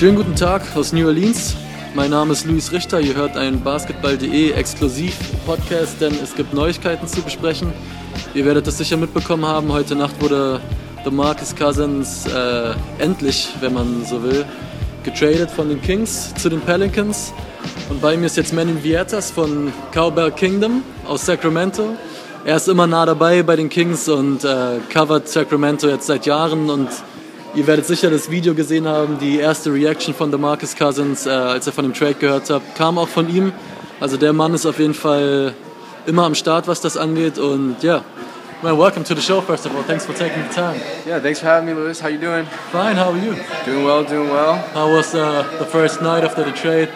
Schönen guten Tag aus New Orleans. Mein Name ist Luis Richter. Ihr hört einen Basketball.de Exklusiv-Podcast, denn es gibt Neuigkeiten zu besprechen. Ihr werdet es sicher mitbekommen haben. Heute Nacht wurde DeMarcus Cousins äh, endlich, wenn man so will, getradet von den Kings zu den Pelicans. Und bei mir ist jetzt Manny Vietas von Cowbell Kingdom aus Sacramento. Er ist immer nah dabei bei den Kings und äh, covert Sacramento jetzt seit Jahren und Ihr werdet sicher das Video gesehen haben, die erste Reaction von DeMarcus Cousins, äh, als er von dem Trade gehört hat, kam auch von ihm. Also der Mann ist auf jeden Fall immer am Start, was das angeht und ja. Yeah. Well, welcome to the show first of all. Thanks for taking the time. Yeah, thanks for having me, Lewis. How you doing? Fine. How are you? Doing well, doing well. How was uh, the first night after the trade?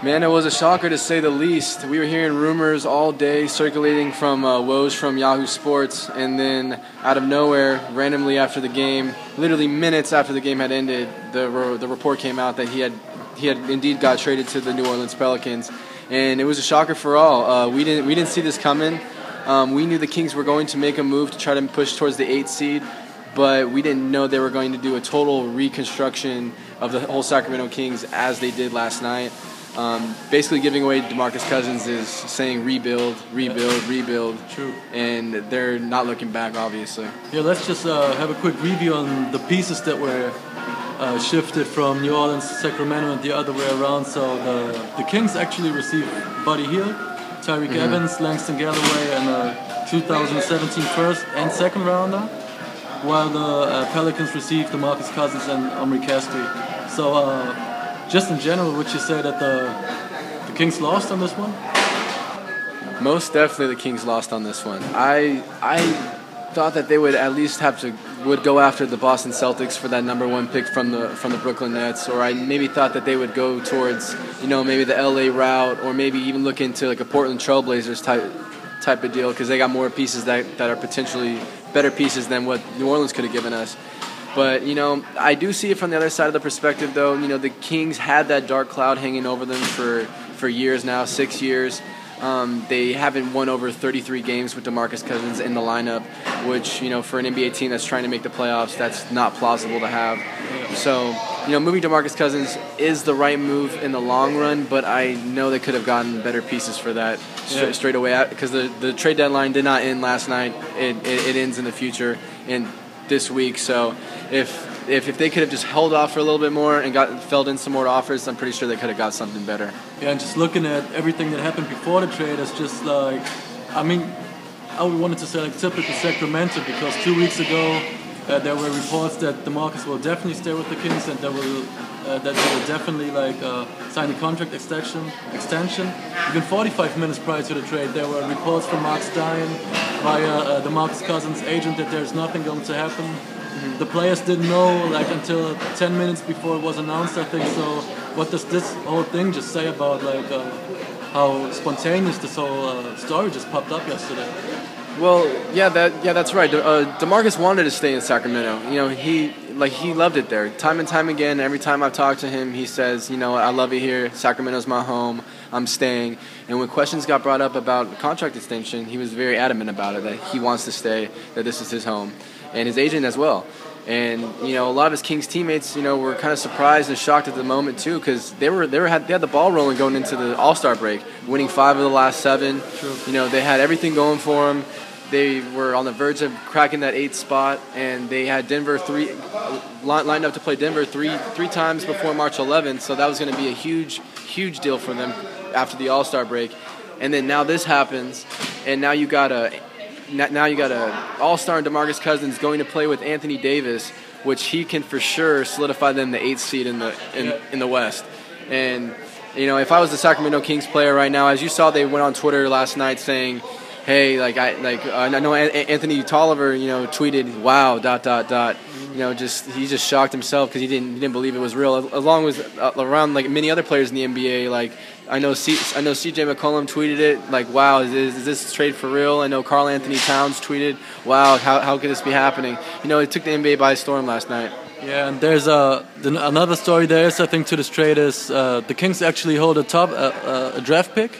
Man, it was a shocker to say the least. We were hearing rumors all day circulating from uh, Woj from Yahoo Sports, and then out of nowhere, randomly after the game, literally minutes after the game had ended, the the report came out that he had he had indeed got traded to the New Orleans Pelicans, and it was a shocker for all. Uh, we didn't we didn't see this coming. Um, we knew the Kings were going to make a move to try to push towards the eighth seed, but we didn't know they were going to do a total reconstruction of the whole Sacramento Kings as they did last night. Um, basically, giving away Demarcus Cousins is saying rebuild, rebuild, rebuild. True. And they're not looking back, obviously. Yeah, let's just uh, have a quick review on the pieces that were uh, shifted from New Orleans to Sacramento and the other way around. So the, the Kings actually received Buddy Hield, Tyreke mm-hmm. Evans, Langston Galloway, and a 2017 first and second rounder, while the uh, Pelicans received DeMarcus Cousins and Omri Casspi. So uh, just in general, would you say that the the Kings lost on this one? Most definitely, the Kings lost on this one. I I thought that they would at least have to would go after the Boston Celtics for that number one pick from the from the Brooklyn Nets, or I maybe thought that they would go towards you know maybe the LA route, or maybe even look into like a Portland Trailblazers type type of deal because they got more pieces that, that are potentially better pieces than what New Orleans could have given us. But you know, I do see it from the other side of the perspective, though. You know, the Kings had that dark cloud hanging over them for for years now, six years. Um, they haven't won over 33 games with DeMarcus Cousins in the lineup, which you know, for an NBA team that's trying to make the playoffs, that's not plausible to have. So, you know, moving DeMarcus Cousins is the right move in the long run, but I know they could have gotten better pieces for that straight, yeah. straight away because the the trade deadline did not end last night. It, it, it ends in the future, and this week. So if if, if they could have just held off for a little bit more and got filled in some more offers, I'm pretty sure they could have got something better. Yeah, and just looking at everything that happened before the trade, it's just like, I mean, I wanted to say like typical Sacramento because two weeks ago uh, there were reports that DeMarcus will definitely stay with the Kings and that will uh, that they will definitely like uh, sign a contract extension. Extension. Even 45 minutes prior to the trade, there were reports from Mark Stein via uh, Marcus Cousins' agent that there's nothing going to happen. Mm-hmm. The players didn't know like until 10 minutes before it was announced. I think so. What does this whole thing just say about like uh, how spontaneous this whole uh, story just popped up yesterday? Well, yeah, that yeah, that's right. Uh, Demarcus wanted to stay in Sacramento. You know, he like he loved it there. Time and time again, every time I've talked to him, he says, you know, I love it here. Sacramento's my home. I'm staying. And when questions got brought up about contract extension, he was very adamant about it that he wants to stay, that this is his home, and his agent as well. And you know, a lot of his Kings teammates, you know, were kind of surprised and shocked at the moment too, because they were they were had they had the ball rolling going into the All Star break, winning five of the last seven. True. You know, they had everything going for them they were on the verge of cracking that eighth spot, and they had Denver three lined up to play Denver three three times before March 11th. So that was going to be a huge huge deal for them after the All Star break. And then now this happens, and now you got a now you got a All Star and Demarcus Cousins going to play with Anthony Davis, which he can for sure solidify them the eighth seed in the in, in the West. And you know, if I was the Sacramento Kings player right now, as you saw, they went on Twitter last night saying hey, like I like uh, I know Anthony Tolliver, you know, tweeted, "Wow, dot dot dot." You know, just he just shocked himself because he didn't he didn't believe it was real. Along with uh, around like many other players in the NBA, like I know C, I know CJ McCollum tweeted it like, "Wow, is, is this trade for real?" I know Karl-Anthony Towns tweeted, "Wow, how how could this be happening?" You know, it took the NBA by storm last night. Yeah, and there's a another story there is I think to this trade is uh, the Kings actually hold a top uh, a draft pick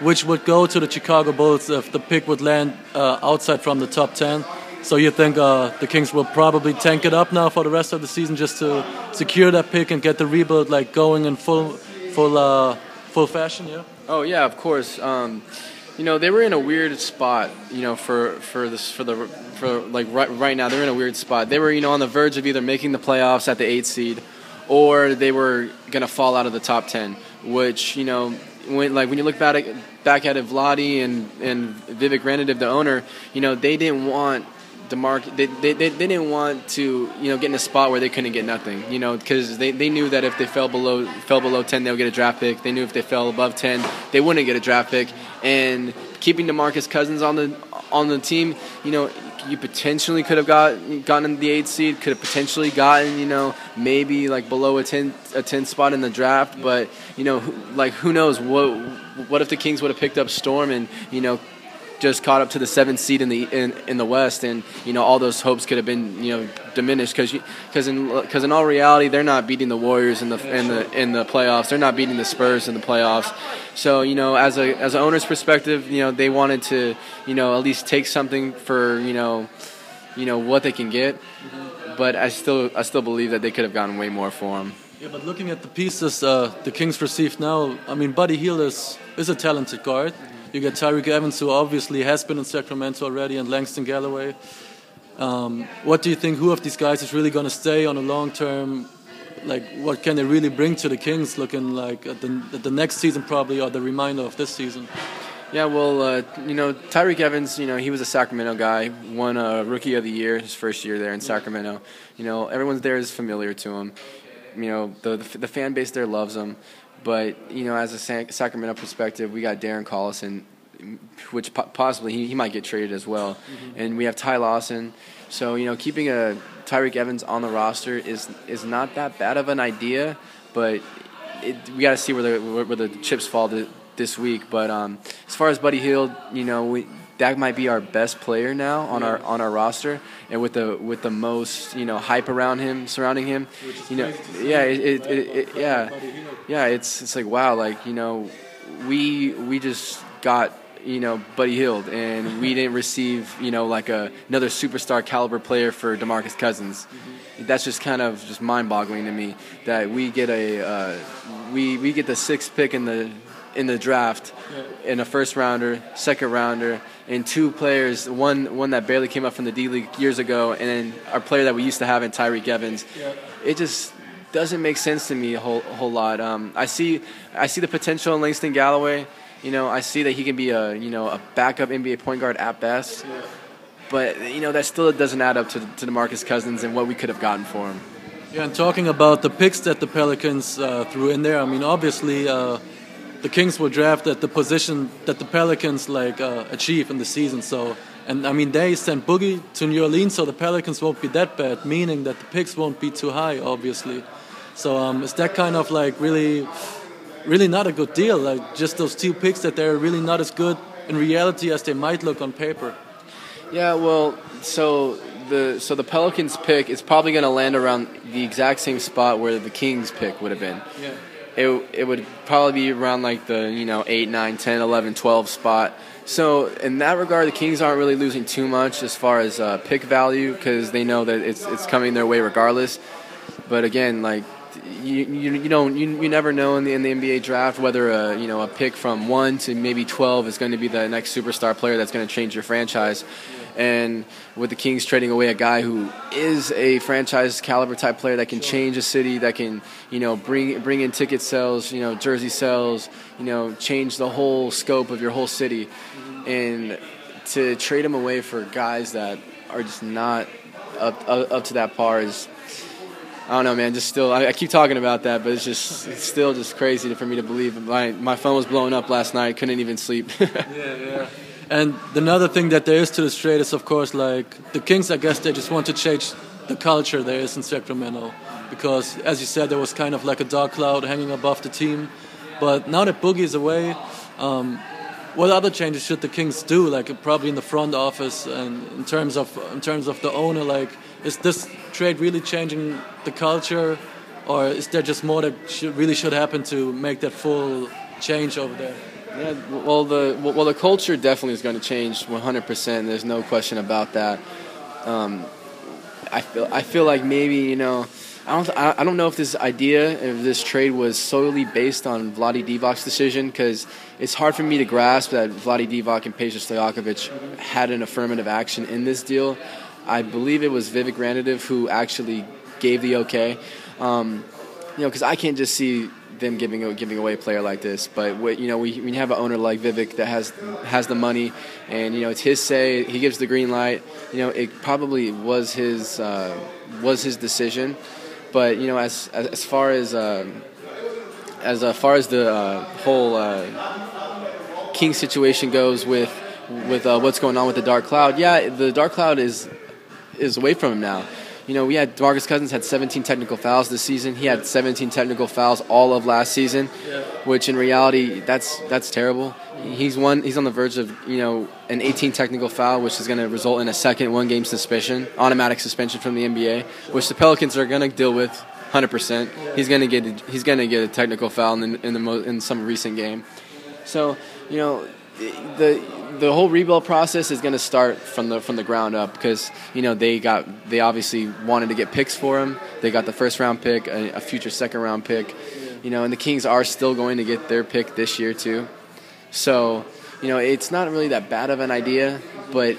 which would go to the Chicago Bulls if the pick would land uh, outside from the top 10. So you think uh, the Kings will probably tank it up now for the rest of the season just to secure that pick and get the rebuild like going in full, full, uh, full fashion? Yeah. Oh yeah, of course. Um, you know they were in a weird spot. You know for for this for the for like right right now they're in a weird spot. They were you know on the verge of either making the playoffs at the eighth seed, or they were gonna fall out of the top ten. Which you know when like when you look back at back at Vlade and and Vivek Ranadive, the owner, you know they didn't want DeMarc, they, they, they, they didn't want to, you know, get in a spot where they couldn't get nothing, you know, because they, they knew that if they fell below fell below 10, they would get a draft pick. They knew if they fell above 10, they wouldn't get a draft pick. And keeping DeMarcus Cousins on the on the team, you know, you potentially could have got gotten the eighth seed, could have potentially gotten, you know, maybe like below a 10 a 10 spot in the draft, but you know, like who knows what what if the Kings would have picked up Storm and you know just caught up to the seventh seed in the in, in the West, and you know all those hopes could have been you know diminished because because in because in all reality they're not beating the Warriors in the in the in the playoffs. They're not beating the Spurs in the playoffs. So you know as a as an owner's perspective, you know they wanted to you know at least take something for you know you know what they can get. But I still I still believe that they could have gotten way more for him. Yeah, but looking at the pieces uh, the Kings received now, I mean, Buddy Hield is is a talented guard. You get Tyreke Evans, who obviously has been in Sacramento already, and Langston Galloway. Um, what do you think? Who of these guys is really going to stay on a long term? Like, what can they really bring to the Kings? Looking like at the, at the next season, probably, or the reminder of this season. Yeah, well, uh, you know, Tyreke Evans, you know, he was a Sacramento guy, won a Rookie of the Year his first year there in Sacramento. You know, everyone there is familiar to him. You know, the, the, the fan base there loves him. But you know, as a Sacramento perspective, we got Darren Collison, which possibly he, he might get traded as well, mm-hmm. and we have Ty Lawson. So you know, keeping a Tyreke Evans on the roster is is not that bad of an idea, but it, we got to see where the where, where the chips fall to, this week. But um, as far as Buddy Hield, you know, we, that might be our best player now on yeah. our on our roster, and with the with the most you know hype around him, surrounding him, you know, yeah, it, it, it, yeah, yeah, it's it's like wow, like you know, we we just got you know Buddy Hield, and we didn't receive you know like a another superstar caliber player for Demarcus Cousins. Mm-hmm. That's just kind of just mind-boggling to me that we get a uh, we we get the sixth pick in the in the draft yeah. in a first rounder, second rounder, and two players, one one that barely came up from the D League years ago, and then our player that we used to have in Tyreke Evans. Yeah. It just doesn't make sense to me a whole, a whole lot. Um, I see I see the potential in Langston Galloway. You know, I see that he can be a you know a backup NBA point guard at best. Yeah. But you know that still doesn't add up to to DeMarcus Cousins and what we could have gotten for him. Yeah, and talking about the picks that the Pelicans uh, threw in there, I mean, obviously. Uh, the Kings will draft at the position that the Pelicans like uh, achieve in the season. So, and I mean, they sent Boogie to New Orleans, so the Pelicans won't be that bad, meaning that the picks won't be too high, obviously. So, um, is that kind of like really, really not a good deal? Like just those two picks that they're really not as good in reality as they might look on paper. Yeah, well, so the so the Pelicans pick is probably going to land around the exact same spot where the Kings pick would have been. Yeah it, it would probably be around like the you know 8 9 10 11 12 spot. So in that regard the kings aren't really losing too much as far as uh, pick value because they know that it's, it's coming their way regardless. But again like you, you, you don't you, you never know in the, in the NBA draft whether a you know a pick from one to maybe 12 is going to be the next superstar player that's going to change your franchise and with the Kings trading away a guy who is a franchise caliber type player that can change a city, that can you know bring bring in ticket sales, you know jersey sales, you know change the whole scope of your whole city, and to trade him away for guys that are just not up up, up to that par is. I don't know, man. Just still, I, I keep talking about that, but it's just, it's still just crazy for me to believe. My my phone was blowing up last night. Couldn't even sleep. yeah, yeah. And another thing that there is to this trade is, of course, like the Kings. I guess they just want to change the culture there is in Sacramento, because as you said, there was kind of like a dark cloud hanging above the team. But now that Boogie is away, um, what other changes should the Kings do? Like probably in the front office and in terms of in terms of the owner. Like, is this trade really changing the culture, or is there just more that should, really should happen to make that full change over there? Yeah, well, the well the culture definitely is going to change 100%. There's no question about that. Um, I feel I feel like maybe you know. I don't, I don't know if this idea, if this trade was solely based on Vlade Divac's decision, because it's hard for me to grasp that Vladi Divac and Peja Stojakovic had an affirmative action in this deal. I believe it was Vivek Ranadive who actually gave the okay. Um, you know, because I can't just see them giving giving away a player like this. But what, you know, we, we have an owner like Vivek that has has the money, and you know, it's his say. He gives the green light. You know, it probably was his uh, was his decision. But you know, as as, as far as um, as uh, far as the uh, whole uh, King situation goes with with uh, what's going on with the Dark Cloud, yeah, the Dark Cloud is is away from him now. You know, we had Demarcus Cousins had 17 technical fouls this season. He had 17 technical fouls all of last season, yeah. which in reality, that's that's terrible. He's one. He's on the verge of you know an 18 technical foul, which is going to result in a second one game suspension, automatic suspension from the NBA, which the Pelicans are going to deal with 100. percent He's going to get a, he's going to get a technical foul in, in the mo- in some recent game. So you know the the whole rebuild process is going to start from the from the ground up because you know they got they obviously wanted to get picks for him. They got the first round pick, a, a future second round pick. You know, and the Kings are still going to get their pick this year too. So, you know, it's not really that bad of an idea, but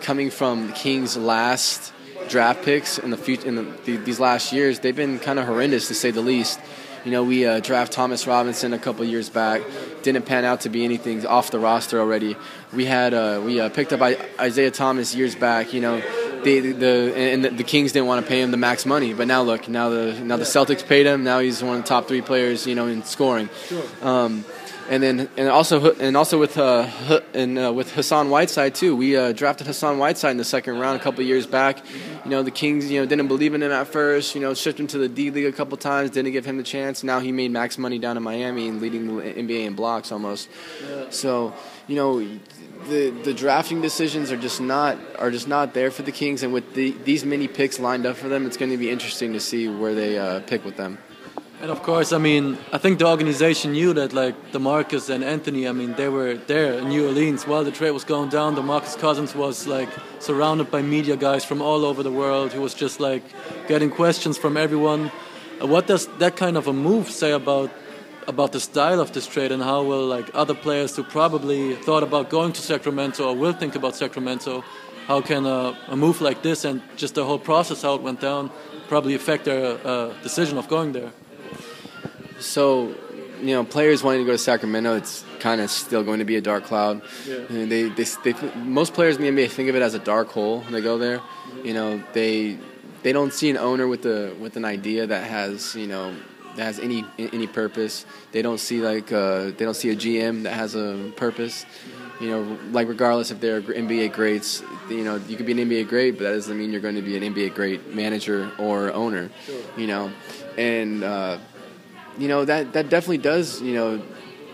coming from the Kings' last draft picks in the future in the, these last years, they've been kind of horrendous to say the least. You know, we uh, draft Thomas Robinson a couple years back. Didn't pan out to be anything off the roster already. We had uh, we uh, picked up Isaiah Thomas years back. You know, the, the and the, the, Kings didn't want to pay him the max money, but now look, now the now the Celtics paid him. Now he's one of the top three players. You know, in scoring. Um, and then and also and also with uh, and uh, with Hassan Whiteside too. We uh, drafted Hassan Whiteside in the second round a couple years back. You know the Kings you know didn't believe in him at first. You know shipped him to the D League a couple times, didn't give him the chance. Now he made max money down in Miami and leading the NBA in blocks almost. So you know the the drafting decisions are just not are just not there for the Kings, and with the, these many picks lined up for them, it's going to be interesting to see where they uh, pick with them. And of course, I mean, I think the organization knew that, like, DeMarcus and Anthony, I mean, they were there in New Orleans while the trade was going down. DeMarcus Cousins was, like, surrounded by media guys from all over the world. He was just, like, getting questions from everyone. Uh, what does that kind of a move say about about the style of this trade and how will, like, other players who probably thought about going to Sacramento or will think about Sacramento, how can a, a move like this and just the whole process how it went down probably affect their uh, decision of going there? So, you know, players wanting to go to Sacramento, it's kind of still going to be a dark cloud. Yeah. they, they, they, most players in the NBA think of it as a dark hole when they go there. You know, they they don't see an owner with a with an idea that has you know that has any any purpose. They don't see like uh, they don't see a GM that has a purpose. You know, like regardless if they're NBA greats, you know, you could be an NBA great, but that doesn't mean you're going to be an NBA great manager or owner. Sure. You know, and uh, you know that that definitely does you know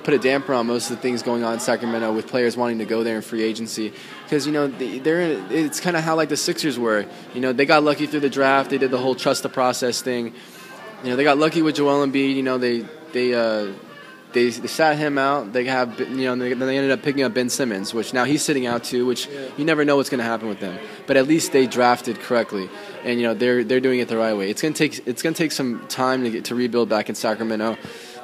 put a damper on most of the things going on in Sacramento with players wanting to go there in free agency. Because you know they're it's kind of how like the Sixers were. You know they got lucky through the draft. They did the whole trust the process thing. You know they got lucky with Joel Embiid. You know they they uh, they, they sat him out. They have you know they, they ended up picking up Ben Simmons, which now he's sitting out too. Which yeah. you never know what's going to happen with them. But at least they drafted correctly and you know they're they're doing it the right way. It's gonna take it's gonna take some time to get to rebuild back in Sacramento.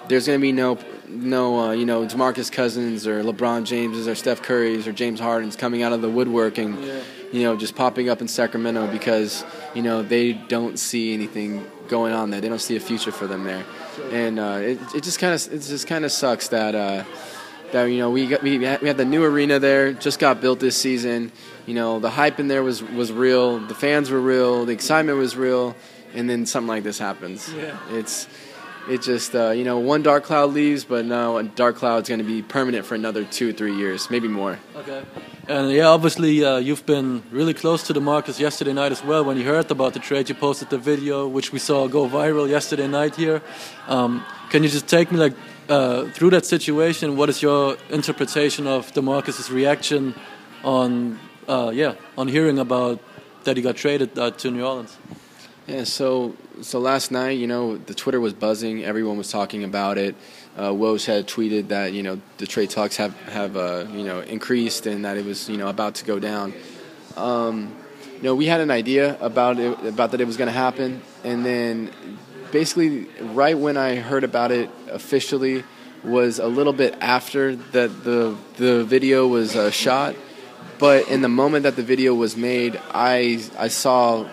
There's gonna be no no uh, you know Demarcus Cousins or LeBron Jameses or Steph Curry's or James Harden's coming out of the woodwork and yeah. you know just popping up in Sacramento because you know they don't see anything going on there. They don't see a future for them there, and uh, it it just kind of it just kind of sucks that. Uh, that you know we got, we had, we had the new arena there just got built this season you know, the hype in there was was real, the fans were real, the excitement was real, and then something like this happens. Yeah. It's it just uh, you know one dark cloud leaves, but now a dark cloud is going to be permanent for another two three years, maybe more. Okay. And yeah, obviously uh, you've been really close to the DeMarcus yesterday night as well. When you heard about the trade, you posted the video, which we saw go viral yesterday night here. Um, can you just take me like uh, through that situation? What is your interpretation of the DeMarcus's reaction on uh, yeah, on hearing about that he got traded uh, to New Orleans. Yeah, so so last night, you know, the Twitter was buzzing. Everyone was talking about it. Uh, Woj had tweeted that you know the trade talks have have uh, you know increased and that it was you know about to go down. Um, you know, we had an idea about it, about that it was going to happen, and then basically right when I heard about it officially was a little bit after that the the video was uh, shot. But in the moment that the video was made, I I saw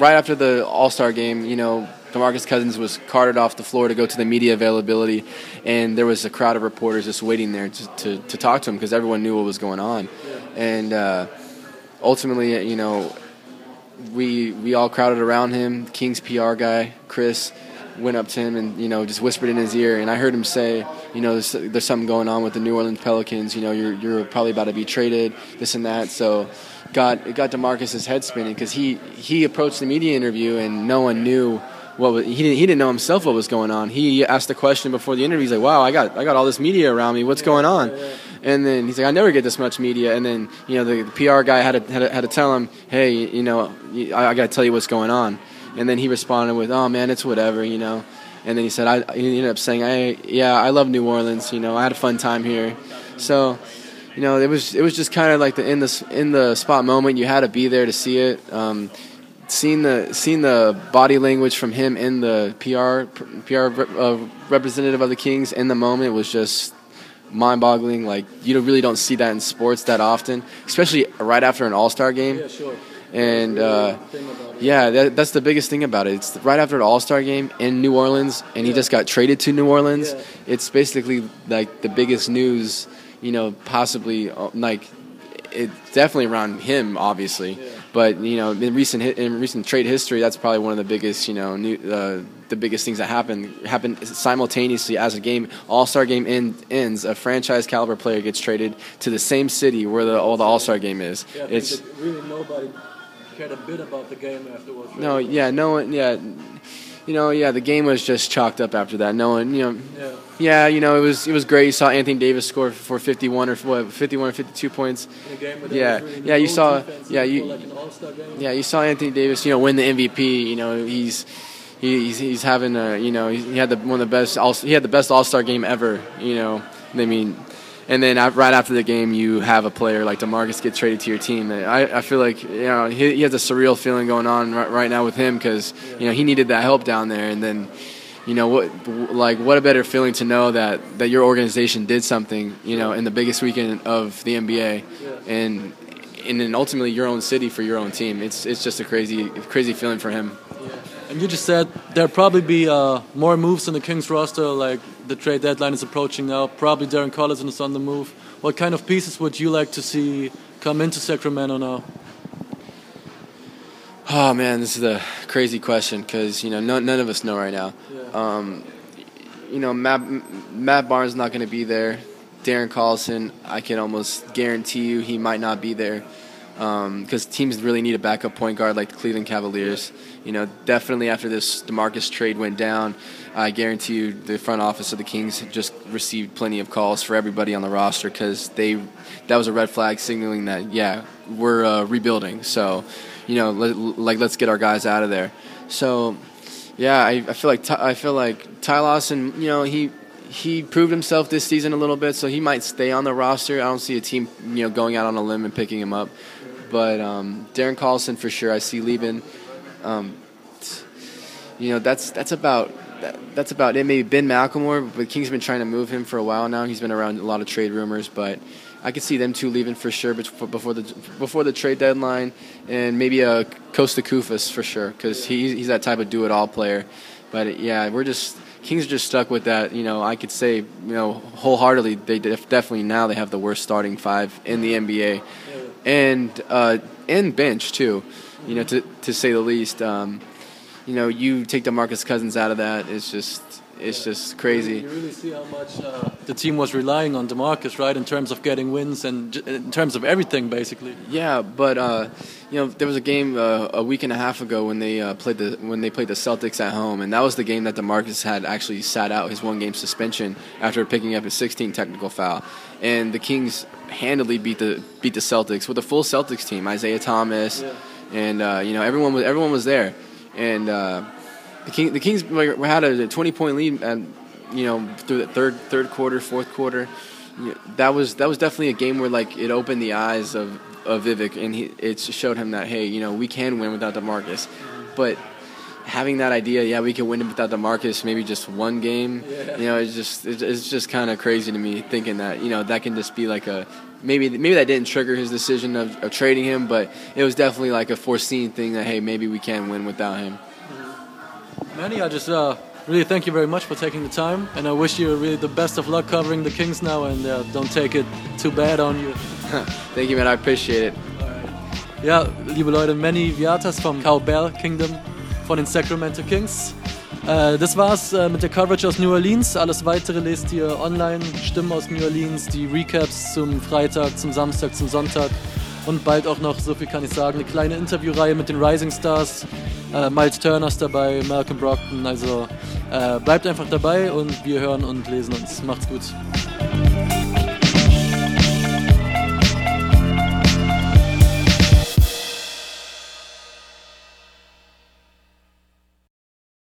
right after the All Star game, you know, Demarcus Cousins was carted off the floor to go to the media availability, and there was a crowd of reporters just waiting there to, to, to talk to him because everyone knew what was going on. And uh, ultimately, you know, we we all crowded around him. King's PR guy, Chris, went up to him and you know just whispered in his ear, and I heard him say, you know, there's, there's something going on with the New Orleans Pelicans. You know, you're you're probably about to be traded, this and that. So got it got Demarcus's head spinning because he he approached the media interview and no one knew what was, he didn't he didn't know himself what was going on. He asked the question before the interview. He's like, "Wow, I got I got all this media around me. What's going on?" And then he's like, "I never get this much media." And then you know the, the PR guy had to, had to had to tell him, "Hey, you know, I, I got to tell you what's going on." And then he responded with, "Oh man, it's whatever," you know. And then he said, I, he ended up saying, I, yeah, I love New Orleans. You know, I had a fun time here. So, you know, it was it was just kind of like the in the in the spot moment. You had to be there to see it. Um, seeing the seeing the body language from him in the PR PR uh, representative of the Kings in the moment was just mind-boggling. Like you really don't see that in sports that often, especially right after an All Star game. Yeah, sure. And uh, yeah, that, that's the biggest thing about it. It's right after an All Star game in New Orleans, and he Yeah. just got traded to New Orleans. Yeah. It's basically like the biggest news, you know, possibly uh, like it's definitely around him, obviously. Yeah. But you know, in recent in recent trade history, that's probably one of the biggest, you know, new, uh, the biggest things that happened happened simultaneously as a game All Star game end, ends. A franchise caliber player gets traded to the same city where the all the All Star game is. Yeah, it's really nobody cared a bit about the game afterwards. no, yeah, no one, yeah, you know, yeah, the game was just chalked up after that. No one, you know, Yeah. yeah, you know, it was it was great. You saw Anthony Davis score for 51 or what, 51 or 52 points. In a game where Yeah. really Yeah, you saw- yeah, you- like. Yeah, you saw Anthony Davis, you know, win the MVP. You know, he's he's he's having a you know he had the one of the best all he had the best All Star game ever. You know, I mean, and then right after the game, you have a player like Demarcus get traded to your team. I I feel like you know he, he has a surreal feeling going on right, right now with him because you know he needed that help down there, and then. You know what? Like, what a better feeling to know that that your organization did something. You know, in the biggest weekend of the NBA, and and then ultimately your own city for your own team. It's it's just a crazy crazy feeling for him. And you just said there'll probably be uh, more moves in the Kings roster. Like the trade deadline is approaching now. Probably Darren Collison is on the move. What kind of pieces would you like to see come into Sacramento now? Oh man, this is a crazy question because you know no, none of us know right now. Yeah. Um, you know Matt Matt Barnes not going to be there. Darren Collison, I can almost guarantee you he might not be there because teams really need a backup point guard like the Cleveland Cavaliers. You know, definitely after this Demarcus trade went down, I guarantee you the front office of the Kings just received plenty of calls for everybody on the roster because they that was a red flag signaling that yeah we're uh, rebuilding. So you know, let, like let's get our guys out of there. So yeah, I, I feel like Ty, I feel like Ty Lawson. You know, he he proved himself this season a little bit, so he might stay on the roster. I don't see a team you know going out on a limb and picking him up. But um, Darren Collison for sure, I see leaving. Um, you know, that's that's about that, that's about it. Maybe Ben McLemore, but Kings been trying to move him for a while now. He's been around a lot of trade rumors, but I could see them two leaving for sure before the before the trade deadline, and maybe a Kosta Koufos for sure because he, he's that type of do it all player. But yeah, we're just Kings are just stuck with that. You know, I could say you know wholeheartedly they def- definitely now they have the worst starting five in the NBA, and uh, and bench too. You know, to to say the least. Um, you know, you take DeMarcus Cousins out of that, it's just it's just crazy. You really see how much uh, the team was relying on Demarcus, right, in terms of getting wins and in terms of everything, basically. Yeah, but uh, you know, there was a game uh, a week and a half ago when they uh, played the when they played the Celtics at home, and that was the game that Demarcus had actually sat out his one game suspension after picking up his 16 technical foul, and the Kings handily beat the beat the Celtics with a full Celtics team, Isaiah Thomas, Yeah. and uh, you know everyone was everyone was there, and uh, the King the Kings like, had a 20 point lead, and you know through the third third quarter, fourth quarter. that was that was definitely a game where like it opened the eyes of of Vivek, and he, it showed him that hey, you know, we can win without Demarcus, but having that idea, yeah, we can win without Demarcus, maybe just one game. Yeah. You know, it's just it's just kind of crazy to me thinking that you know that can just be like a maybe maybe that didn't trigger his decision of, of trading him, but it was definitely like a foreseen thing that hey, maybe we can win without him. Manny, I just uh, really thank you very much for taking the time, and I wish you really the best of luck covering the Kings now, and uh, don't take it too bad on you. thank you, man. I appreciate it. Ja, liebe Leute, Manny Vieites vom Cowbell Kingdom von den Sacramento Kings. Äh, das war's äh, mit der Coverage aus New Orleans. Alles weitere lest ihr online. Stimmen aus New Orleans, die Recaps zum Freitag, zum Samstag, zum Sonntag. Und bald auch noch, so viel kann ich sagen, eine kleine Interviewreihe mit den Rising Stars. Äh, Miles Turner ist dabei, Malcolm Brockton. Also äh, bleibt einfach dabei und wir hören und lesen uns. Macht's gut.